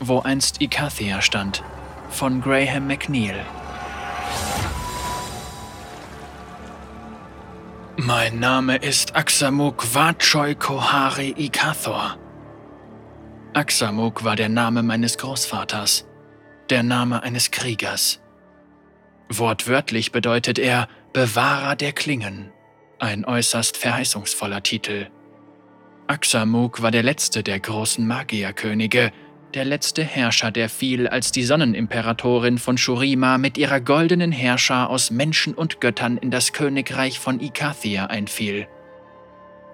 wo einst Ikathia stand, von Graham McNeil. Mein Name ist Aksamuk Vatchoy Kohari Ikathor. Aksamuk war der Name meines Großvaters, der Name eines Kriegers. Wortwörtlich bedeutet er Bewahrer der Klingen, ein äußerst verheißungsvoller Titel. Aksamuk war der letzte der großen Magierkönige, der letzte Herrscher, der fiel, als die Sonnenimperatorin von Shurima mit ihrer goldenen Herrscher aus Menschen und Göttern in das Königreich von Ikathia einfiel.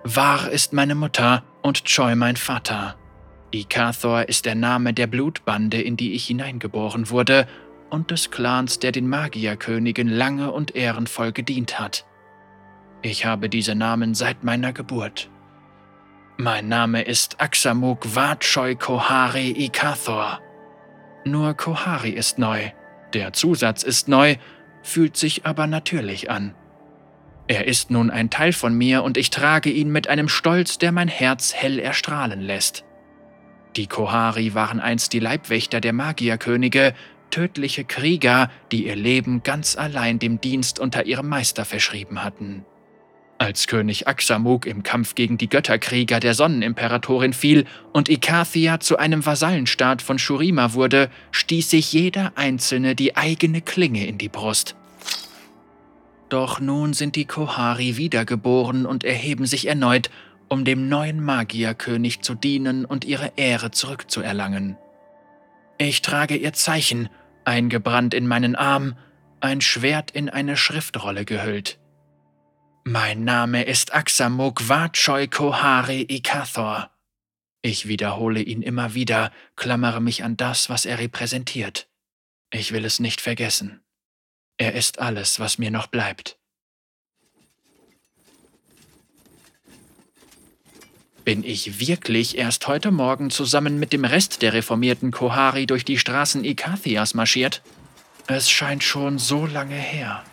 Wahr ist meine Mutter und Choi mein Vater. Ikathor ist der Name der Blutbande, in die ich hineingeboren wurde, und des Clans, der den Magierkönigen lange und ehrenvoll gedient hat. Ich habe diese Namen seit meiner Geburt. Mein Name ist Aksamuk Vatchoy Kohari Ikathor. Nur Kohari ist neu, der Zusatz ist neu, fühlt sich aber natürlich an. Er ist nun ein Teil von mir und ich trage ihn mit einem Stolz, der mein Herz hell erstrahlen lässt. Die Kohari waren einst die Leibwächter der Magierkönige, tödliche Krieger, die ihr Leben ganz allein dem Dienst unter ihrem Meister verschrieben hatten. Als König Aksamuk im Kampf gegen die Götterkrieger der Sonnenimperatorin fiel und Ikathia zu einem Vasallenstaat von Shurima wurde, stieß sich jeder Einzelne die eigene Klinge in die Brust. Doch nun sind die Kohari wiedergeboren und erheben sich erneut, um dem neuen Magierkönig zu dienen und ihre Ehre zurückzuerlangen. Ich trage ihr Zeichen, eingebrannt in meinen Arm, ein Schwert in eine Schriftrolle gehüllt. Mein Name ist Aksamuk Vatchoy Kohari Ikathor. Ich wiederhole ihn immer wieder, klammere mich an das, was er repräsentiert. Ich will es nicht vergessen. Er ist alles, was mir noch bleibt. Bin ich wirklich erst heute Morgen zusammen mit dem Rest der reformierten Kohari durch die Straßen Ikathias marschiert? Es scheint schon so lange her.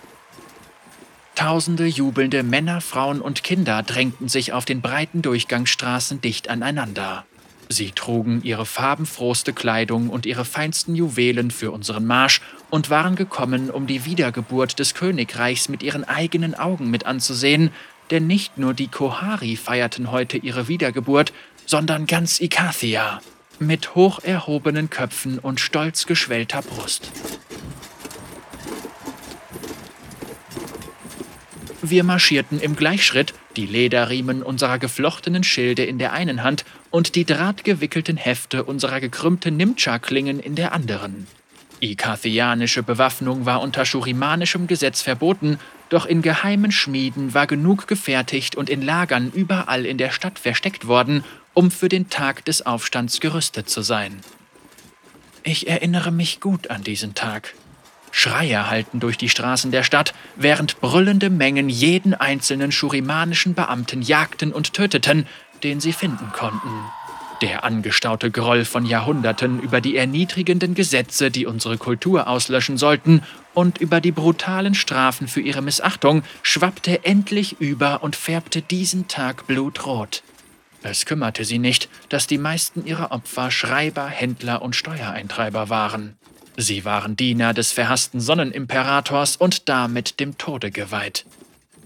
Tausende jubelnde Männer, Frauen und Kinder drängten sich auf den breiten Durchgangsstraßen dicht aneinander. Sie trugen ihre farbenfrohste Kleidung und ihre feinsten Juwelen für unseren Marsch und waren gekommen, um die Wiedergeburt des Königreichs mit ihren eigenen Augen mit anzusehen, denn nicht nur die Kohari feierten heute ihre Wiedergeburt, sondern ganz Ikathia, mit hoch erhobenen Köpfen und stolz geschwellter Brust. Wir marschierten im Gleichschritt, die Lederriemen unserer geflochtenen Schilde in der einen Hand und die drahtgewickelten Hefte unserer gekrümmten Nimcha-Klingen in der anderen. Ikathianische Bewaffnung war unter schurimanischem Gesetz verboten, doch in geheimen Schmieden war genug gefertigt und in Lagern überall in der Stadt versteckt worden, um für den Tag des Aufstands gerüstet zu sein. Ich erinnere mich gut an diesen Tag. Schreie hallten durch die Straßen der Stadt, während brüllende Mengen jeden einzelnen schurimanischen Beamten jagten und töteten, den sie finden konnten. Der angestaute Groll von Jahrhunderten über die erniedrigenden Gesetze, die unsere Kultur auslöschen sollten, und über die brutalen Strafen für ihre Missachtung schwappte endlich über und färbte diesen Tag blutrot. Es kümmerte sie nicht, dass die meisten ihrer Opfer Schreiber, Händler und Steuereintreiber waren. Sie waren Diener des verhassten Sonnenimperators und damit dem Tode geweiht.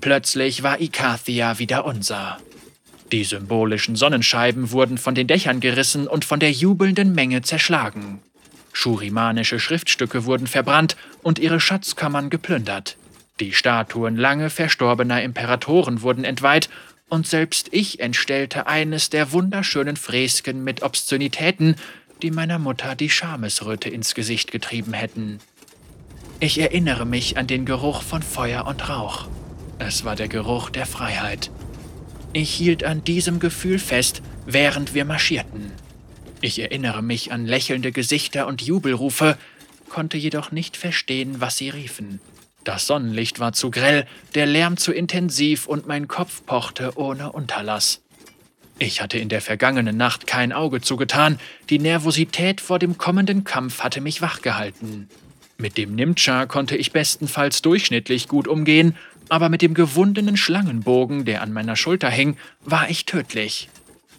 Plötzlich war Ikathia wieder unser. Die symbolischen Sonnenscheiben wurden von den Dächern gerissen und von der jubelnden Menge zerschlagen. Schurimanische Schriftstücke wurden verbrannt und ihre Schatzkammern geplündert. Die Statuen lange verstorbener Imperatoren wurden entweiht und selbst ich entstellte eines der wunderschönen Fresken mit Obszönitäten, die meiner Mutter die Schamesröte ins Gesicht getrieben hätten. Ich erinnere mich an den Geruch von Feuer und Rauch. Es war der Geruch der Freiheit. Ich hielt an diesem Gefühl fest, während wir marschierten. Ich erinnere mich an lächelnde Gesichter und Jubelrufe, konnte jedoch nicht verstehen, was sie riefen. Das Sonnenlicht war zu grell, der Lärm zu intensiv und mein Kopf pochte ohne Unterlass. Ich hatte in der vergangenen Nacht kein Auge zugetan, die Nervosität vor dem kommenden Kampf hatte mich wachgehalten. Mit dem Nimcha konnte ich bestenfalls durchschnittlich gut umgehen, aber mit dem gewundenen Schlangenbogen, der an meiner Schulter hing, war ich tödlich.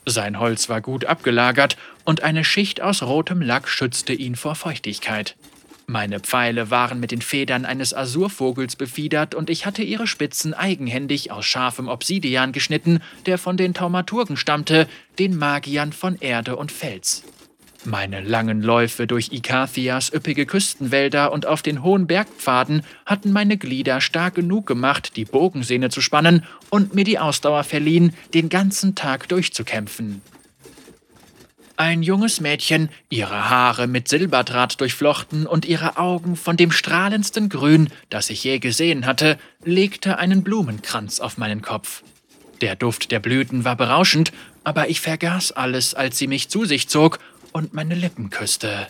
Sein Holz war gut abgelagert und eine Schicht aus rotem Lack schützte ihn vor Feuchtigkeit. Meine Pfeile waren mit den Federn eines Azurvogels befiedert und ich hatte ihre Spitzen eigenhändig aus scharfem Obsidian geschnitten, der von den Taumaturgen stammte, den Magiern von Erde und Fels. Meine langen Läufe durch Ikathias üppige Küstenwälder und auf den hohen Bergpfaden hatten meine Glieder stark genug gemacht, die Bogensehne zu spannen und mir die Ausdauer verliehen, den ganzen Tag durchzukämpfen. Ein junges Mädchen, ihre Haare mit Silberdraht durchflochten und ihre Augen von dem strahlendsten Grün, das ich je gesehen hatte, legte einen Blumenkranz auf meinen Kopf. Der Duft der Blüten war berauschend, aber ich vergaß alles, als sie mich zu sich zog und meine Lippen küsste.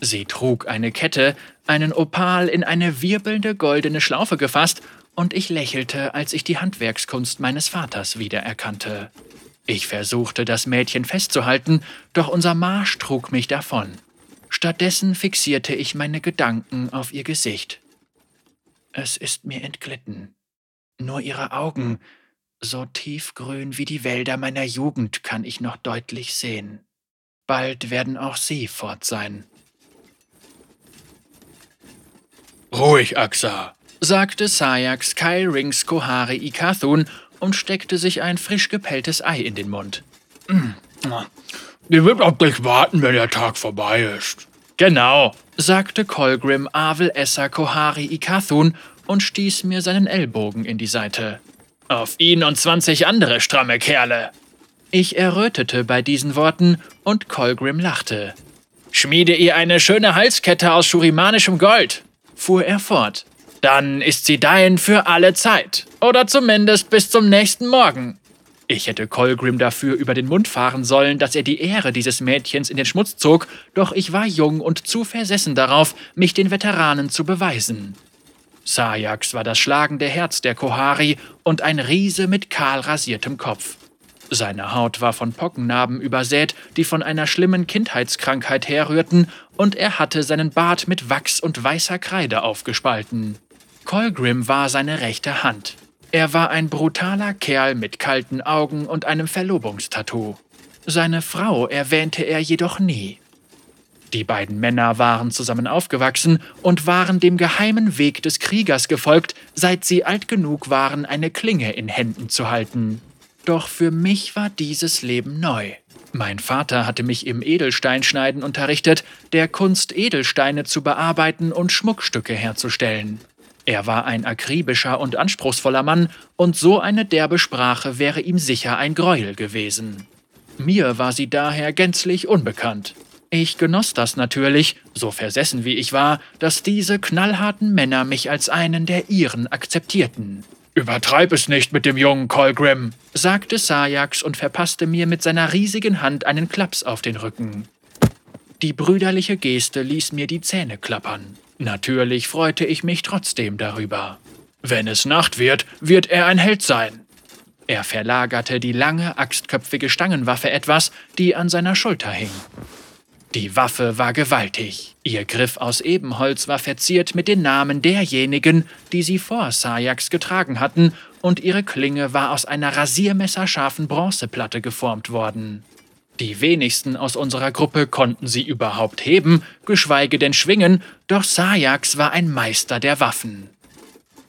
Sie trug eine Kette, einen Opal in eine wirbelnde goldene Schlaufe gefasst, und ich lächelte, als ich die Handwerkskunst meines Vaters wiedererkannte. Ich versuchte, das Mädchen festzuhalten, doch unser Marsch trug mich davon. Stattdessen fixierte ich meine Gedanken auf ihr Gesicht. Es ist mir entglitten. Nur ihre Augen, so tiefgrün wie die Wälder meiner Jugend, kann ich noch deutlich sehen. Bald werden auch Sie fort sein. Ruhig, Axa, sagte Sayax Rings Kohari Ikathun und steckte sich ein frisch gepelltes Ei in den Mund. Die wird auf dich warten, wenn der Tag vorbei ist. Genau, sagte Colgrim Avel Essa Kohari Ikathun und stieß mir seinen Ellbogen in die Seite. Auf ihn und 20 andere stramme Kerle. Ich errötete bei diesen Worten und Colgrim lachte. Schmiede ihr eine schöne Halskette aus schurimanischem Gold, fuhr er fort. Dann ist sie dein für alle Zeit. Oder zumindest bis zum nächsten Morgen. Ich hätte Colgrim dafür über den Mund fahren sollen, dass er die Ehre dieses Mädchens in den Schmutz zog, doch ich war jung und zu versessen darauf, mich den Veteranen zu beweisen. Sajax war das schlagende Herz der Kohari und ein Riese mit kahl rasiertem Kopf. Seine Haut war von Pockennarben übersät, die von einer schlimmen Kindheitskrankheit herrührten, und er hatte seinen Bart mit Wachs und weißer Kreide aufgespalten. Colgrim war seine rechte Hand. Er war ein brutaler Kerl mit kalten Augen und einem Verlobungstattoo. Seine Frau erwähnte er jedoch nie. Die beiden Männer waren zusammen aufgewachsen und waren dem geheimen Weg des Kriegers gefolgt, seit sie alt genug waren, eine Klinge in Händen zu halten. Doch für mich war dieses Leben neu. Mein Vater hatte mich im Edelsteinschneiden unterrichtet, der Kunst, Edelsteine zu bearbeiten und Schmuckstücke herzustellen. Er war ein akribischer und anspruchsvoller Mann, und so eine derbe Sprache wäre ihm sicher ein Greuel gewesen. Mir war sie daher gänzlich unbekannt. Ich genoss das natürlich, so versessen wie ich war, dass diese knallharten Männer mich als einen der ihren akzeptierten. Übertreib es nicht mit dem jungen Colgrim, sagte Sajax und verpasste mir mit seiner riesigen Hand einen Klaps auf den Rücken. Die brüderliche Geste ließ mir die Zähne klappern. Natürlich freute ich mich trotzdem darüber. Wenn es Nacht wird, wird er ein Held sein. Er verlagerte die lange, axtköpfige Stangenwaffe etwas, die an seiner Schulter hing. Die Waffe war gewaltig. Ihr Griff aus Ebenholz war verziert mit den Namen derjenigen, die sie vor Sajax getragen hatten, und ihre Klinge war aus einer rasiermesserscharfen Bronzeplatte geformt worden. Die wenigsten aus unserer Gruppe konnten sie überhaupt heben, geschweige denn schwingen, doch Sajax war ein Meister der Waffen.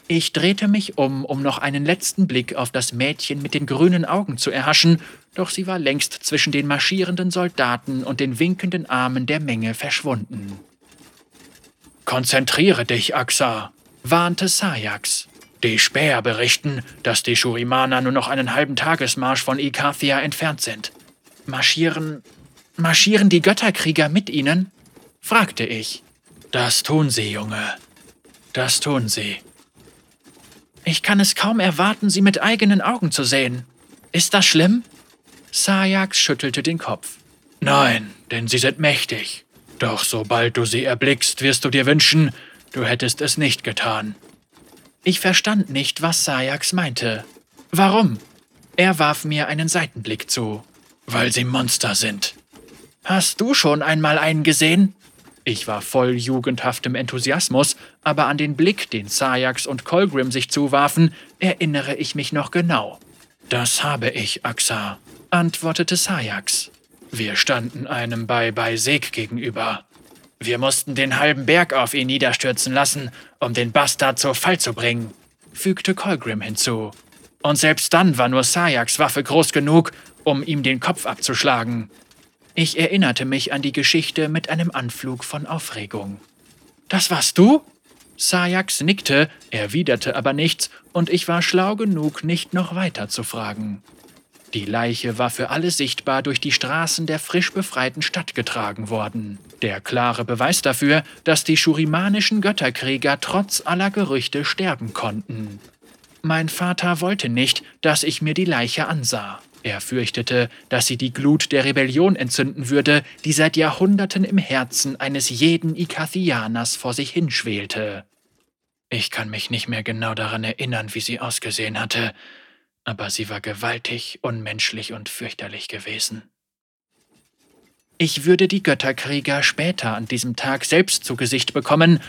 Ich drehte mich um, um noch einen letzten Blick auf das Mädchen mit den grünen Augen zu erhaschen, doch sie war längst zwischen den marschierenden Soldaten und den winkenden Armen der Menge verschwunden. Konzentriere dich, Axa, warnte Sajax. Die Späher berichten, dass die Shurimaner nur noch einen halben Tagesmarsch von Ikathia entfernt sind. Marschieren. marschieren die Götterkrieger mit ihnen? fragte ich. Das tun sie, Junge. Das tun sie. Ich kann es kaum erwarten, sie mit eigenen Augen zu sehen. Ist das schlimm? Sajax schüttelte den Kopf. Nein, denn sie sind mächtig. Doch sobald du sie erblickst, wirst du dir wünschen, du hättest es nicht getan. Ich verstand nicht, was Sajax meinte. Warum? Er warf mir einen Seitenblick zu. Weil sie Monster sind. Hast du schon einmal einen gesehen? Ich war voll jugendhaftem Enthusiasmus, aber an den Blick, den Sajax und Colgrim sich zuwarfen, erinnere ich mich noch genau. Das habe ich, Axa. antwortete Sayax. Wir standen einem bei Beiseg gegenüber. Wir mussten den halben Berg auf ihn niederstürzen lassen, um den Bastard zu Fall zu bringen, fügte Colgrim hinzu. Und selbst dann war nur Sayaks Waffe groß genug, um ihm den Kopf abzuschlagen. Ich erinnerte mich an die Geschichte mit einem Anflug von Aufregung. Das warst du? Sayax nickte, erwiderte aber nichts, und ich war schlau genug, nicht noch weiter zu fragen. Die Leiche war für alle sichtbar durch die Straßen der frisch befreiten Stadt getragen worden. Der klare Beweis dafür, dass die schurimanischen Götterkrieger trotz aller Gerüchte sterben konnten. Mein Vater wollte nicht, dass ich mir die Leiche ansah. Er fürchtete, dass sie die Glut der Rebellion entzünden würde, die seit Jahrhunderten im Herzen eines jeden Ikathianers vor sich hinschwelte. Ich kann mich nicht mehr genau daran erinnern, wie sie ausgesehen hatte, aber sie war gewaltig, unmenschlich und fürchterlich gewesen. Ich würde die Götterkrieger später an diesem Tag selbst zu Gesicht bekommen,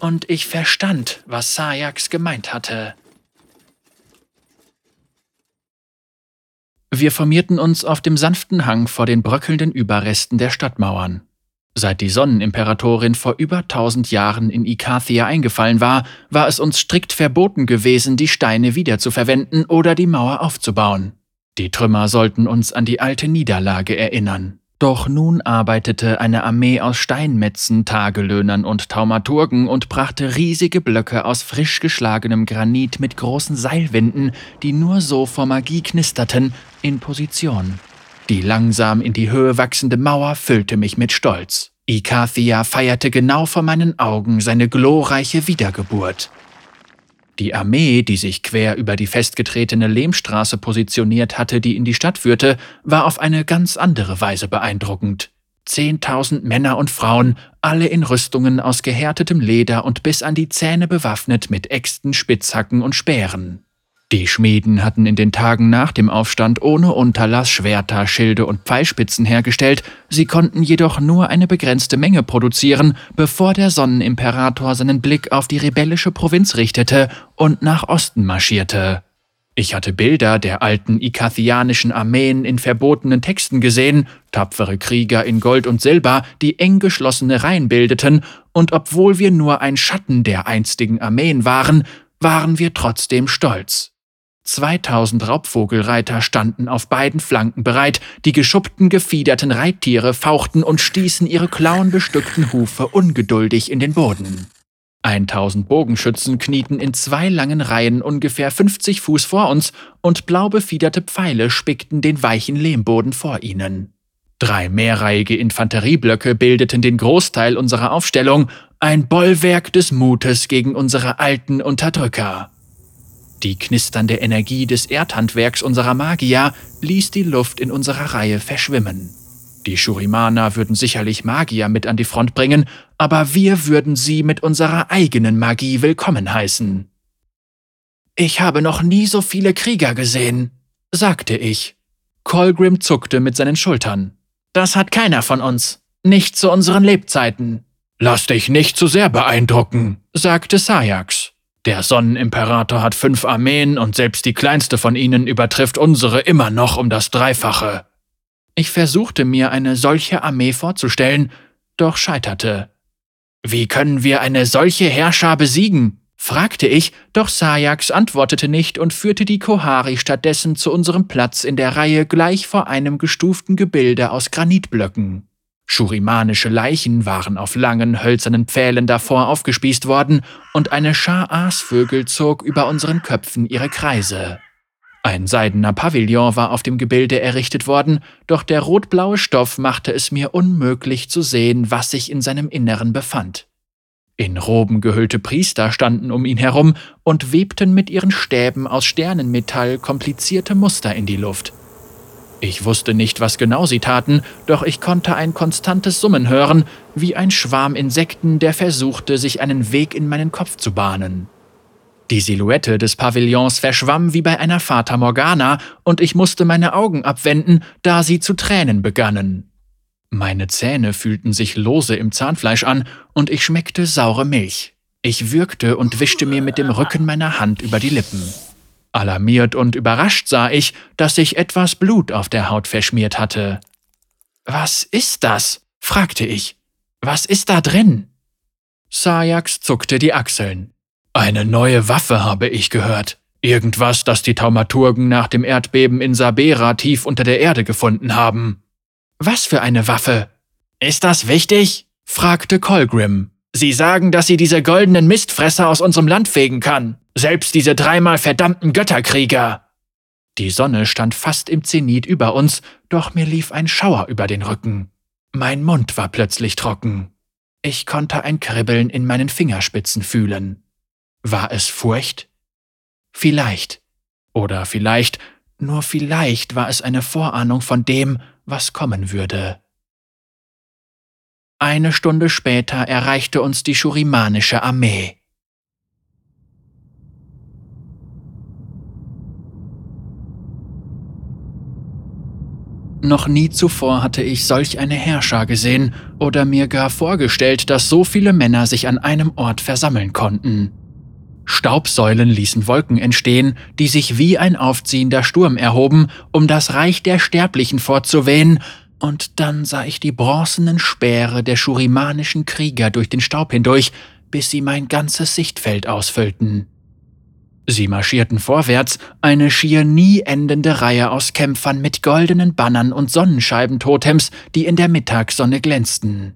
und ich verstand, was Sayax gemeint hatte. Wir formierten uns auf dem sanften Hang vor den bröckelnden Überresten der Stadtmauern. Seit die Sonnenimperatorin vor über tausend Jahren in Ikathia eingefallen war, war es uns strikt verboten gewesen, die Steine wiederzuverwenden oder die Mauer aufzubauen. Die Trümmer sollten uns an die alte Niederlage erinnern. Doch nun arbeitete eine Armee aus Steinmetzen, Tagelöhnern und Taumaturgen und brachte riesige Blöcke aus frisch geschlagenem Granit mit großen Seilwinden, die nur so vor Magie knisterten, in Position. Die langsam in die Höhe wachsende Mauer füllte mich mit Stolz. Ikathia feierte genau vor meinen Augen seine glorreiche Wiedergeburt. Die Armee, die sich quer über die festgetretene Lehmstraße positioniert hatte, die in die Stadt führte, war auf eine ganz andere Weise beeindruckend. Zehntausend Männer und Frauen, alle in Rüstungen aus gehärtetem Leder und bis an die Zähne bewaffnet mit Äxten, Spitzhacken und Speeren. Die Schmieden hatten in den Tagen nach dem Aufstand ohne Unterlass Schwerter, Schilde und Pfeilspitzen hergestellt, sie konnten jedoch nur eine begrenzte Menge produzieren, bevor der Sonnenimperator seinen Blick auf die rebellische Provinz richtete und nach Osten marschierte. Ich hatte Bilder der alten ikathianischen Armeen in verbotenen Texten gesehen, tapfere Krieger in Gold und Silber, die eng geschlossene Reihen bildeten, und obwohl wir nur ein Schatten der einstigen Armeen waren, waren wir trotzdem stolz. 2000 Raubvogelreiter standen auf beiden Flanken bereit, die geschuppten, gefiederten Reittiere fauchten und stießen ihre klauenbestückten Hufe ungeduldig in den Boden. 1000 Bogenschützen knieten in zwei langen Reihen ungefähr 50 Fuß vor uns und blau befiederte Pfeile spickten den weichen Lehmboden vor ihnen. Drei mehrreihige Infanterieblöcke bildeten den Großteil unserer Aufstellung, ein Bollwerk des Mutes gegen unsere alten Unterdrücker. Die knisternde Energie des Erdhandwerks unserer Magier ließ die Luft in unserer Reihe verschwimmen. Die Shurimaner würden sicherlich Magier mit an die Front bringen, aber wir würden sie mit unserer eigenen Magie willkommen heißen. Ich habe noch nie so viele Krieger gesehen, sagte ich. Colgrim zuckte mit seinen Schultern. Das hat keiner von uns. Nicht zu unseren Lebzeiten. Lass dich nicht zu sehr beeindrucken, sagte Sayax. Der Sonnenimperator hat fünf Armeen und selbst die kleinste von ihnen übertrifft unsere immer noch um das Dreifache. Ich versuchte mir eine solche Armee vorzustellen, doch scheiterte. Wie können wir eine solche Herrscher besiegen? fragte ich, doch Sayax antwortete nicht und führte die Kohari stattdessen zu unserem Platz in der Reihe gleich vor einem gestuften Gebilde aus Granitblöcken. Schurimanische Leichen waren auf langen, hölzernen Pfählen davor aufgespießt worden, und eine Schar Aasvögel zog über unseren Köpfen ihre Kreise. Ein seidener Pavillon war auf dem Gebilde errichtet worden, doch der rotblaue Stoff machte es mir unmöglich zu sehen, was sich in seinem Inneren befand. In Roben gehüllte Priester standen um ihn herum und webten mit ihren Stäben aus Sternenmetall komplizierte Muster in die Luft. Ich wusste nicht, was genau sie taten, doch ich konnte ein konstantes Summen hören, wie ein Schwarm Insekten, der versuchte, sich einen Weg in meinen Kopf zu bahnen. Die Silhouette des Pavillons verschwamm wie bei einer Fata Morgana, und ich musste meine Augen abwenden, da sie zu Tränen begannen. Meine Zähne fühlten sich lose im Zahnfleisch an, und ich schmeckte saure Milch. Ich würgte und wischte mir mit dem Rücken meiner Hand über die Lippen. Alarmiert und überrascht sah ich, dass sich etwas Blut auf der Haut verschmiert hatte. Was ist das? fragte ich. Was ist da drin? Sajax zuckte die Achseln. Eine neue Waffe habe ich gehört. Irgendwas, das die Taumaturgen nach dem Erdbeben in Sabera tief unter der Erde gefunden haben. Was für eine Waffe? Ist das wichtig? fragte Colgrim. Sie sagen, dass sie diese goldenen Mistfresser aus unserem Land fegen kann. Selbst diese dreimal verdammten Götterkrieger. Die Sonne stand fast im Zenit über uns, doch mir lief ein Schauer über den Rücken. Mein Mund war plötzlich trocken. Ich konnte ein Kribbeln in meinen Fingerspitzen fühlen. War es Furcht? Vielleicht. Oder vielleicht, nur vielleicht war es eine Vorahnung von dem, was kommen würde. Eine Stunde später erreichte uns die schurimanische Armee. Noch nie zuvor hatte ich solch eine Herrscher gesehen oder mir gar vorgestellt, dass so viele Männer sich an einem Ort versammeln konnten. Staubsäulen ließen Wolken entstehen, die sich wie ein aufziehender Sturm erhoben, um das Reich der Sterblichen fortzuwehen, und dann sah ich die bronzenen Speere der schurimanischen Krieger durch den Staub hindurch, bis sie mein ganzes Sichtfeld ausfüllten. Sie marschierten vorwärts, eine schier nie endende Reihe aus Kämpfern mit goldenen Bannern und Sonnenscheibentotems, die in der Mittagssonne glänzten.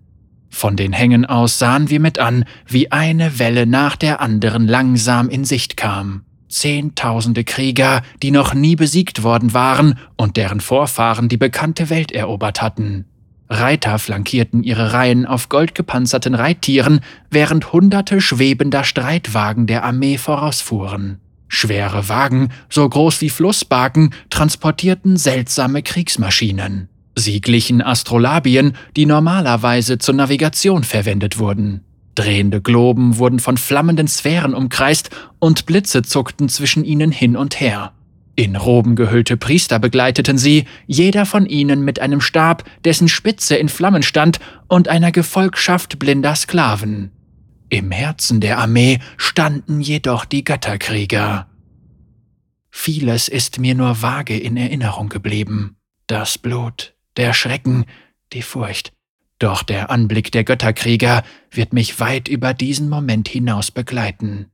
Von den Hängen aus sahen wir mit an, wie eine Welle nach der anderen langsam in Sicht kam. Zehntausende Krieger, die noch nie besiegt worden waren und deren Vorfahren die bekannte Welt erobert hatten. Reiter flankierten ihre Reihen auf goldgepanzerten Reittieren, während hunderte schwebender Streitwagen der Armee vorausfuhren. Schwere Wagen, so groß wie Flussbarken, transportierten seltsame Kriegsmaschinen. Sie glichen Astrolabien, die normalerweise zur Navigation verwendet wurden. Drehende Globen wurden von flammenden Sphären umkreist und Blitze zuckten zwischen ihnen hin und her. In Roben gehüllte Priester begleiteten sie, jeder von ihnen mit einem Stab, dessen Spitze in Flammen stand, und einer Gefolgschaft blinder Sklaven. Im Herzen der Armee standen jedoch die Götterkrieger. Vieles ist mir nur vage in Erinnerung geblieben. Das Blut, der Schrecken, die Furcht. Doch der Anblick der Götterkrieger wird mich weit über diesen Moment hinaus begleiten.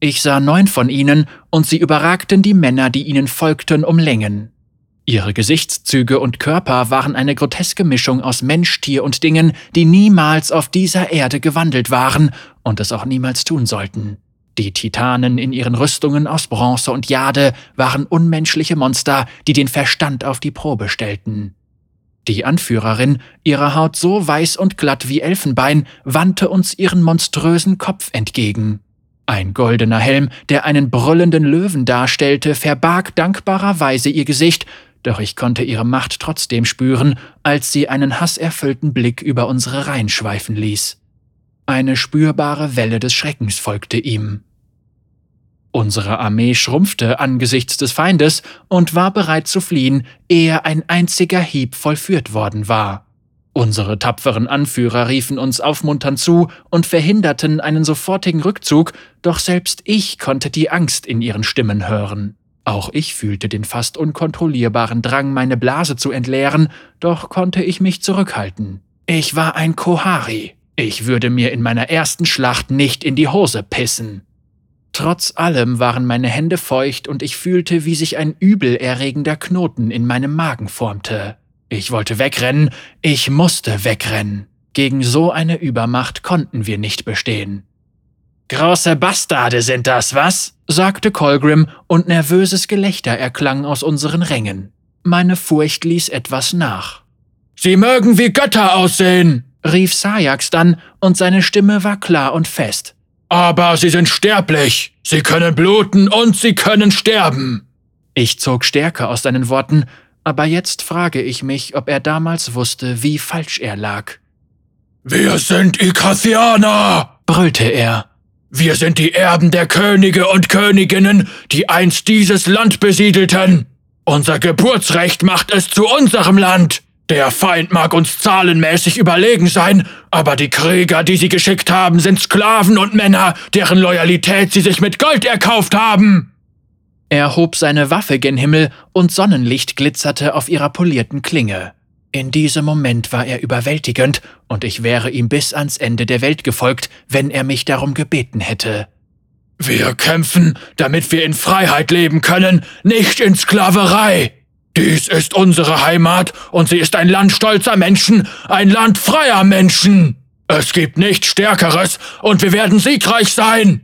Ich sah neun von ihnen, und sie überragten die Männer, die ihnen folgten, um Längen. Ihre Gesichtszüge und Körper waren eine groteske Mischung aus Mensch, Tier und Dingen, die niemals auf dieser Erde gewandelt waren und es auch niemals tun sollten. Die Titanen in ihren Rüstungen aus Bronze und Jade waren unmenschliche Monster, die den Verstand auf die Probe stellten. Die Anführerin, ihre Haut so weiß und glatt wie Elfenbein, wandte uns ihren monströsen Kopf entgegen. Ein goldener Helm, der einen brüllenden Löwen darstellte, verbarg dankbarerweise ihr Gesicht, doch ich konnte ihre Macht trotzdem spüren, als sie einen hasserfüllten Blick über unsere Reihen schweifen ließ. Eine spürbare Welle des Schreckens folgte ihm. Unsere Armee schrumpfte angesichts des Feindes und war bereit zu fliehen, ehe ein einziger Hieb vollführt worden war. Unsere tapferen Anführer riefen uns aufmunternd zu und verhinderten einen sofortigen Rückzug, doch selbst ich konnte die Angst in ihren Stimmen hören. Auch ich fühlte den fast unkontrollierbaren Drang, meine Blase zu entleeren, doch konnte ich mich zurückhalten. Ich war ein Kohari. Ich würde mir in meiner ersten Schlacht nicht in die Hose pissen. Trotz allem waren meine Hände feucht und ich fühlte, wie sich ein übelerregender Knoten in meinem Magen formte. Ich wollte wegrennen, ich musste wegrennen. Gegen so eine Übermacht konnten wir nicht bestehen. Große Bastarde sind das, was? sagte Colgrim, und nervöses Gelächter erklang aus unseren Rängen. Meine Furcht ließ etwas nach. Sie mögen wie Götter aussehen, rief Sajax dann, und seine Stimme war klar und fest. Aber sie sind sterblich. Sie können bluten und sie können sterben. Ich zog Stärke aus seinen Worten, aber jetzt frage ich mich, ob er damals wusste, wie falsch er lag. Wir sind Ikathianer, brüllte er. Wir sind die Erben der Könige und Königinnen, die einst dieses Land besiedelten. Unser Geburtsrecht macht es zu unserem Land. Der Feind mag uns zahlenmäßig überlegen sein, aber die Krieger, die sie geschickt haben, sind Sklaven und Männer, deren Loyalität sie sich mit Gold erkauft haben. Er hob seine Waffe gen Himmel und Sonnenlicht glitzerte auf ihrer polierten Klinge. In diesem Moment war er überwältigend, und ich wäre ihm bis ans Ende der Welt gefolgt, wenn er mich darum gebeten hätte. Wir kämpfen, damit wir in Freiheit leben können, nicht in Sklaverei. Dies ist unsere Heimat und sie ist ein Land stolzer Menschen, ein Land freier Menschen. Es gibt nichts Stärkeres und wir werden siegreich sein.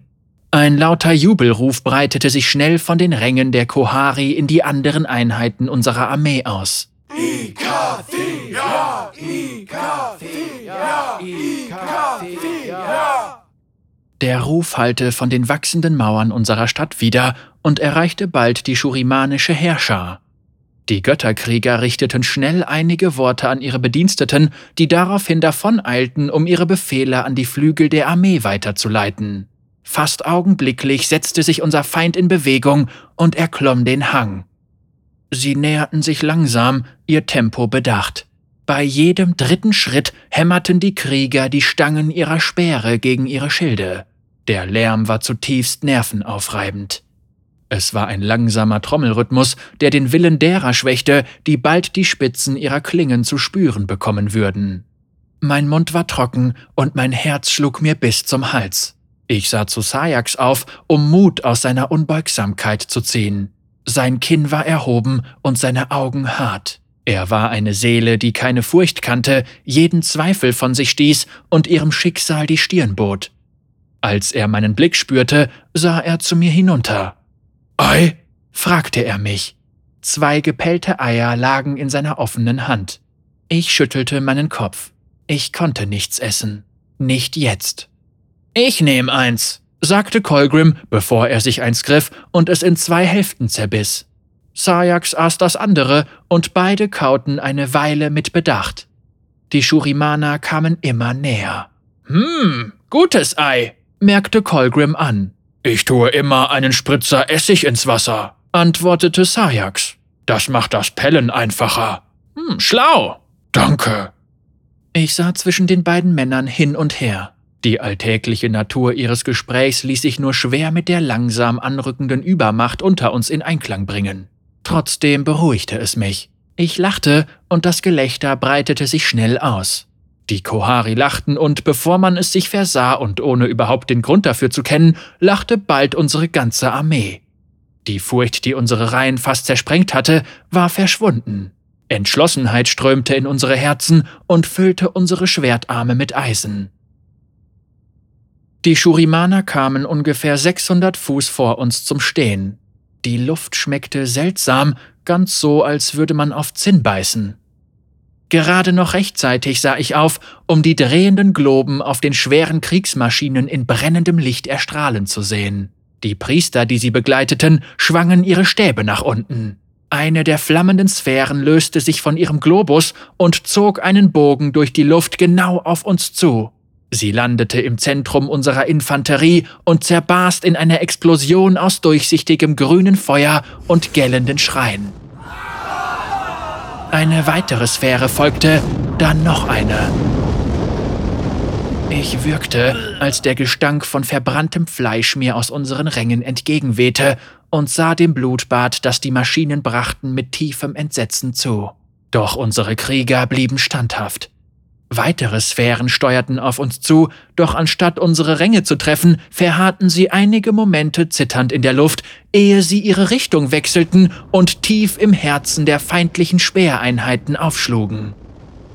Ein lauter Jubelruf breitete sich schnell von den Rängen der Kohari in die anderen Einheiten unserer Armee aus. Ikathia, Ikathia, Ikathia. Der Ruf hallte von den wachsenden Mauern unserer Stadt wieder und erreichte bald die schurimanische Herrscher. Die Götterkrieger richteten schnell einige Worte an ihre Bediensteten, die daraufhin davoneilten, um ihre Befehle an die Flügel der Armee weiterzuleiten. Fast augenblicklich setzte sich unser Feind in Bewegung und erklomm den Hang. Sie näherten sich langsam, ihr Tempo bedacht. Bei jedem dritten Schritt hämmerten die Krieger die Stangen ihrer Speere gegen ihre Schilde. Der Lärm war zutiefst nervenaufreibend. Es war ein langsamer Trommelrhythmus, der den Willen derer schwächte, die bald die Spitzen ihrer Klingen zu spüren bekommen würden. Mein Mund war trocken und mein Herz schlug mir bis zum Hals. Ich sah zu Sajax auf, um Mut aus seiner Unbeugsamkeit zu ziehen. Sein Kinn war erhoben und seine Augen hart. Er war eine Seele, die keine Furcht kannte, jeden Zweifel von sich stieß und ihrem Schicksal die Stirn bot. Als er meinen Blick spürte, sah er zu mir hinunter. Ei? fragte er mich. Zwei gepellte Eier lagen in seiner offenen Hand. Ich schüttelte meinen Kopf. Ich konnte nichts essen. Nicht jetzt. Ich nehm eins, sagte Colgrim, bevor er sich eins griff und es in zwei Hälften zerbiss. Sajax aß das andere und beide kauten eine Weile mit Bedacht. Die Shurimana kamen immer näher. Hm, gutes Ei, merkte Colgrim an. Ich tue immer einen Spritzer Essig ins Wasser, antwortete Sajax. Das macht das Pellen einfacher. Hm, schlau. Danke. Ich sah zwischen den beiden Männern hin und her. Die alltägliche Natur ihres Gesprächs ließ sich nur schwer mit der langsam anrückenden Übermacht unter uns in Einklang bringen. Trotzdem beruhigte es mich. Ich lachte und das Gelächter breitete sich schnell aus. Die Kohari lachten und bevor man es sich versah und ohne überhaupt den Grund dafür zu kennen, lachte bald unsere ganze Armee. Die Furcht, die unsere Reihen fast zersprengt hatte, war verschwunden. Entschlossenheit strömte in unsere Herzen und füllte unsere Schwertarme mit Eisen. Die Shurimaner kamen ungefähr 600 Fuß vor uns zum Stehen. Die Luft schmeckte seltsam, ganz so, als würde man auf Zinn beißen. Gerade noch rechtzeitig sah ich auf, um die drehenden Globen auf den schweren Kriegsmaschinen in brennendem Licht erstrahlen zu sehen. Die Priester, die sie begleiteten, schwangen ihre Stäbe nach unten. Eine der flammenden Sphären löste sich von ihrem Globus und zog einen Bogen durch die Luft genau auf uns zu. Sie landete im Zentrum unserer Infanterie und zerbarst in einer Explosion aus durchsichtigem grünen Feuer und gellenden Schreien. Eine weitere Sphäre folgte, dann noch eine. Ich würgte, als der Gestank von verbranntem Fleisch mir aus unseren Rängen entgegenwehte und sah dem Blutbad, das die Maschinen brachten, mit tiefem Entsetzen zu. Doch unsere Krieger blieben standhaft. Weitere Sphären steuerten auf uns zu, doch anstatt unsere Ränge zu treffen, verharrten sie einige Momente zitternd in der Luft, ehe sie ihre Richtung wechselten und tief im Herzen der feindlichen Speereinheiten aufschlugen.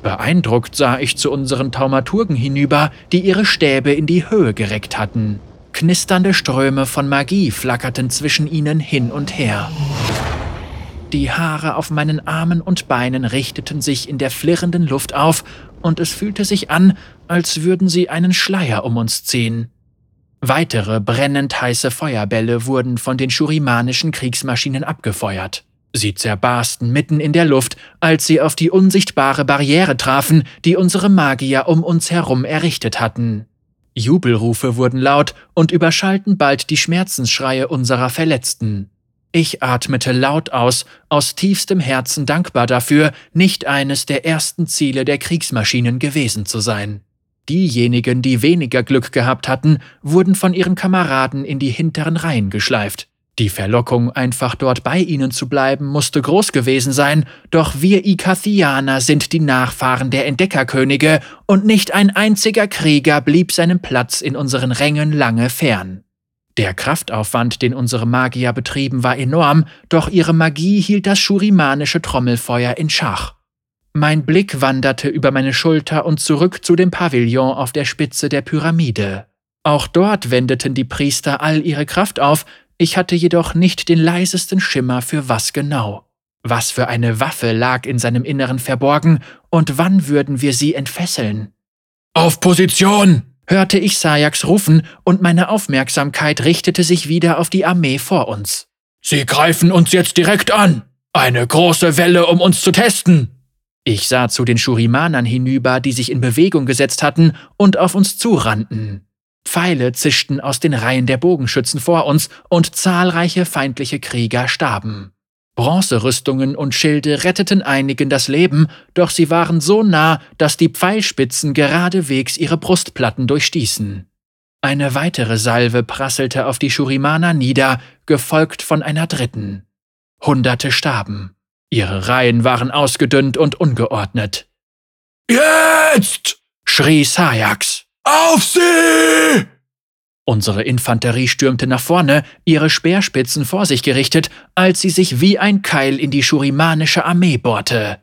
Beeindruckt sah ich zu unseren Taumaturgen hinüber, die ihre Stäbe in die Höhe gereckt hatten. Knisternde Ströme von Magie flackerten zwischen ihnen hin und her. Die Haare auf meinen Armen und Beinen richteten sich in der flirrenden Luft auf, und es fühlte sich an, als würden sie einen Schleier um uns ziehen. Weitere brennend heiße Feuerbälle wurden von den schurimanischen Kriegsmaschinen abgefeuert. Sie zerbarsten mitten in der Luft, als sie auf die unsichtbare Barriere trafen, die unsere Magier um uns herum errichtet hatten. Jubelrufe wurden laut und überschallten bald die Schmerzensschreie unserer Verletzten. Ich atmete laut aus, aus tiefstem Herzen dankbar dafür, nicht eines der ersten Ziele der Kriegsmaschinen gewesen zu sein. Diejenigen, die weniger Glück gehabt hatten, wurden von ihren Kameraden in die hinteren Reihen geschleift. Die Verlockung, einfach dort bei ihnen zu bleiben, musste groß gewesen sein, doch wir Ikathianer sind die Nachfahren der Entdeckerkönige und nicht ein einziger Krieger blieb seinem Platz in unseren Rängen lange fern. Der Kraftaufwand, den unsere Magier betrieben, war enorm, doch ihre Magie hielt das schurimanische Trommelfeuer in Schach. Mein Blick wanderte über meine Schulter und zurück zu dem Pavillon auf der Spitze der Pyramide. Auch dort wendeten die Priester all ihre Kraft auf, ich hatte jedoch nicht den leisesten Schimmer für was genau. Was für eine Waffe lag in seinem Inneren verborgen und wann würden wir sie entfesseln? Auf Position! Hörte ich Sajaks rufen und meine Aufmerksamkeit richtete sich wieder auf die Armee vor uns. Sie greifen uns jetzt direkt an! Eine große Welle, um uns zu testen! Ich sah zu den Schurimanern hinüber, die sich in Bewegung gesetzt hatten und auf uns zurannten. Pfeile zischten aus den Reihen der Bogenschützen vor uns und zahlreiche feindliche Krieger starben. Bronzerüstungen und Schilde retteten einigen das Leben, doch sie waren so nah, dass die Pfeilspitzen geradewegs ihre Brustplatten durchstießen. Eine weitere Salve prasselte auf die Schurimaner nieder, gefolgt von einer dritten. Hunderte starben. Ihre Reihen waren ausgedünnt und ungeordnet. Jetzt! schrie Sayax. Auf sie! Unsere Infanterie stürmte nach vorne, ihre Speerspitzen vor sich gerichtet, als sie sich wie ein Keil in die schurimanische Armee bohrte.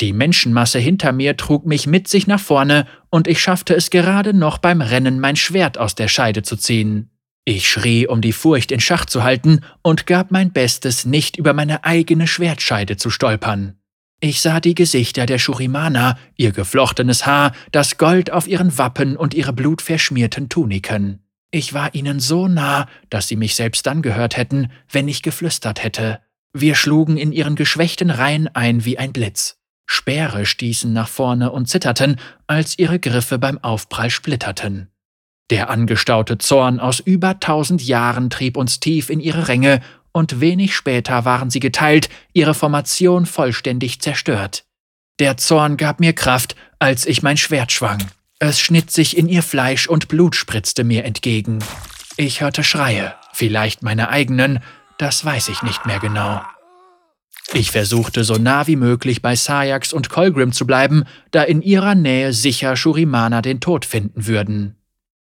Die Menschenmasse hinter mir trug mich mit sich nach vorne, und ich schaffte es gerade noch beim Rennen mein Schwert aus der Scheide zu ziehen. Ich schrie, um die Furcht in Schach zu halten, und gab mein Bestes, nicht über meine eigene Schwertscheide zu stolpern. Ich sah die Gesichter der Schurimana, ihr geflochtenes Haar, das Gold auf ihren Wappen und ihre blutverschmierten Tuniken. Ich war ihnen so nah, dass sie mich selbst dann gehört hätten, wenn ich geflüstert hätte. Wir schlugen in ihren geschwächten Reihen ein wie ein Blitz. Speere stießen nach vorne und zitterten, als ihre Griffe beim Aufprall splitterten. Der angestaute Zorn aus über tausend Jahren trieb uns tief in ihre Ränge und wenig später waren sie geteilt, ihre Formation vollständig zerstört. Der Zorn gab mir Kraft, als ich mein Schwert schwang. Es schnitt sich in ihr Fleisch und Blut spritzte mir entgegen. Ich hörte Schreie, vielleicht meine eigenen, das weiß ich nicht mehr genau. Ich versuchte so nah wie möglich bei Sayax und Colgrim zu bleiben, da in ihrer Nähe sicher Shurimana den Tod finden würden.